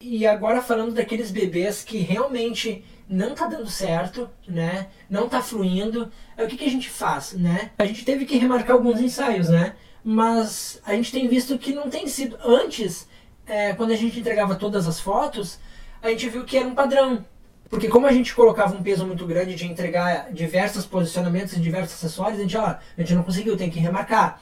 E agora falando daqueles bebês que realmente não tá dando certo, né? Não tá fluindo. O que, que a gente faz, né? A gente teve que remarcar alguns ensaios, né? Mas a gente tem visto que não tem sido. Antes, é, quando a gente entregava todas as fotos, a gente viu que era um padrão. Porque como a gente colocava um peso muito grande de entregar diversos posicionamentos e diversos acessórios, a gente, ó, a gente não conseguiu, tem que remarcar,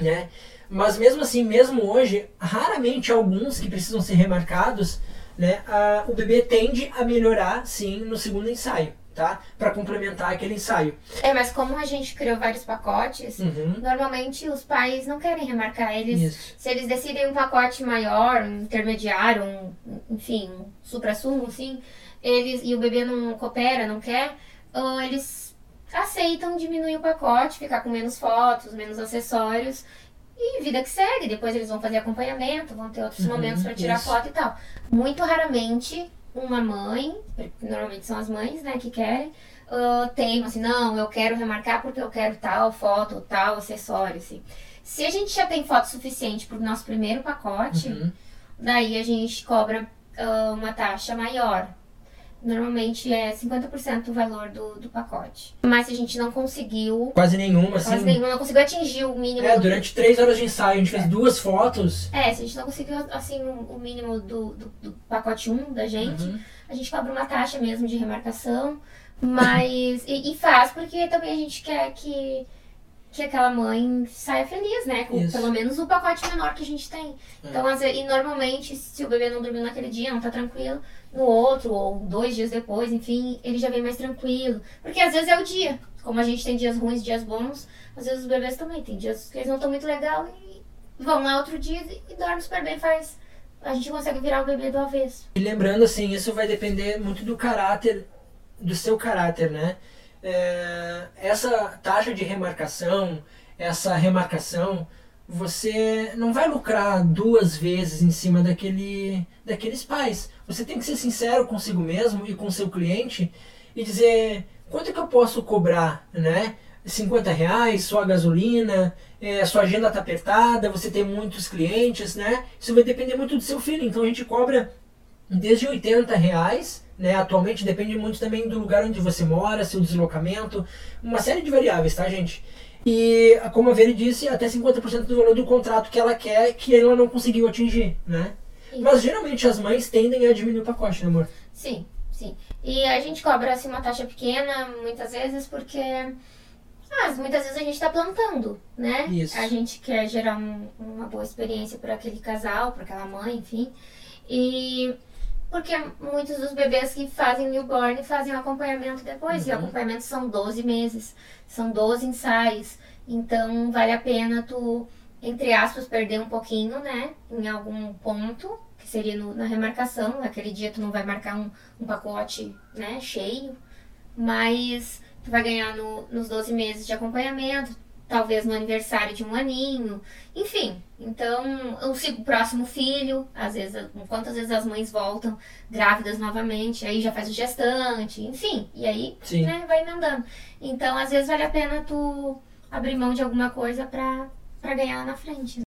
né? Mas mesmo assim, mesmo hoje, raramente alguns que precisam ser remarcados, né, a, o bebê tende a melhorar, sim, no segundo ensaio, tá? Para complementar aquele ensaio. É, mas como a gente criou vários pacotes, Uhum. normalmente os pais não querem remarcar. Eles, Isso. se eles decidem um pacote maior, um intermediário, um, enfim, um supra-sumo, assim, eles, e o bebê não coopera, não quer, ah, eles aceitam diminuir o pacote, ficar com menos fotos, menos acessórios. E vida que segue, depois eles vão fazer acompanhamento, vão ter outros Uhum, momentos para tirar isso. foto e tal. Muito raramente uma mãe, normalmente são as mães, né, que querem, uh, teima assim, não, eu quero remarcar porque eu quero tal foto, tal acessório, assim. Se a gente já tem foto suficiente pro nosso primeiro pacote, Uhum. daí a gente cobra ah, uma taxa maior. Normalmente é 50% do valor do, do pacote. Mas se a gente não conseguiu, Quase nenhuma, assim. quase nenhuma, não conseguiu atingir o mínimo É, do- durante três horas de ensaio, a gente fez duas fotos. É, se a gente não conseguiu, assim, o, o mínimo do, do, do pacote 1 da gente, Uhum. a gente cobra uma taxa mesmo de remarcação, mas. e, e faz porque também a gente quer que, que aquela mãe saia feliz, né? Com Isso. pelo menos o pacote menor que a gente tem. Então, às vezes, e normalmente, se o bebê não dormiu naquele dia, não tá tranquilo, no outro, ou dois dias depois, enfim, ele já vem mais tranquilo. Porque às vezes é o dia. Como a gente tem dias ruins, dias bons, às vezes os bebês também tem dias que eles não estão muito legal e vão lá outro dia e, e dormem super bem, faz. A gente consegue virar o bebê do avesso. E lembrando, assim, isso vai depender muito do caráter, do seu caráter, né? É, essa taxa de remarcação, essa remarcação, você não vai lucrar duas vezes em cima daquele, daqueles pais. Você tem que ser sincero consigo mesmo e com seu cliente e dizer quanto é que eu posso cobrar, né? 50 reais, sua gasolina, é, sua agenda está apertada, você tem muitos clientes, né? Isso vai depender muito do seu filho. Então a gente cobra desde 80 reais, né? Atualmente depende muito também do lugar onde você mora, seu deslocamento, uma série de variáveis, tá, gente? E, como a Veri disse, até 50% do valor do contrato que ela quer, que ela não conseguiu atingir, né? Mas geralmente as mães tendem a diminuir o pacote, né, amor? Sim, sim. E a gente cobra assim uma taxa pequena muitas vezes porque ah, muitas vezes a gente está plantando, né? Isso. A gente quer gerar um- uma boa experiência para aquele casal, para aquela mãe, enfim. E porque muitos dos bebês que fazem newborn fazem o acompanhamento depois. E o Uhum. acompanhamento são 12 meses, são 12 ensaios. Então vale a pena tu, entre aspas, perder um pouquinho, né? Em algum ponto, que seria no- na remarcação. Naquele dia tu não vai marcar um, um pacote né, cheio. Mas tu vai ganhar no- nos 12 meses de acompanhamento, talvez no aniversário de um aninho, enfim. Então, o se- o próximo filho, às vezes, quantas vezes as mães voltam grávidas novamente, aí já faz o gestante, enfim, e aí né, vai emendando. Então, às vezes vale a pena tu abrir mão de alguma coisa pra, pra ganhar lá na frente.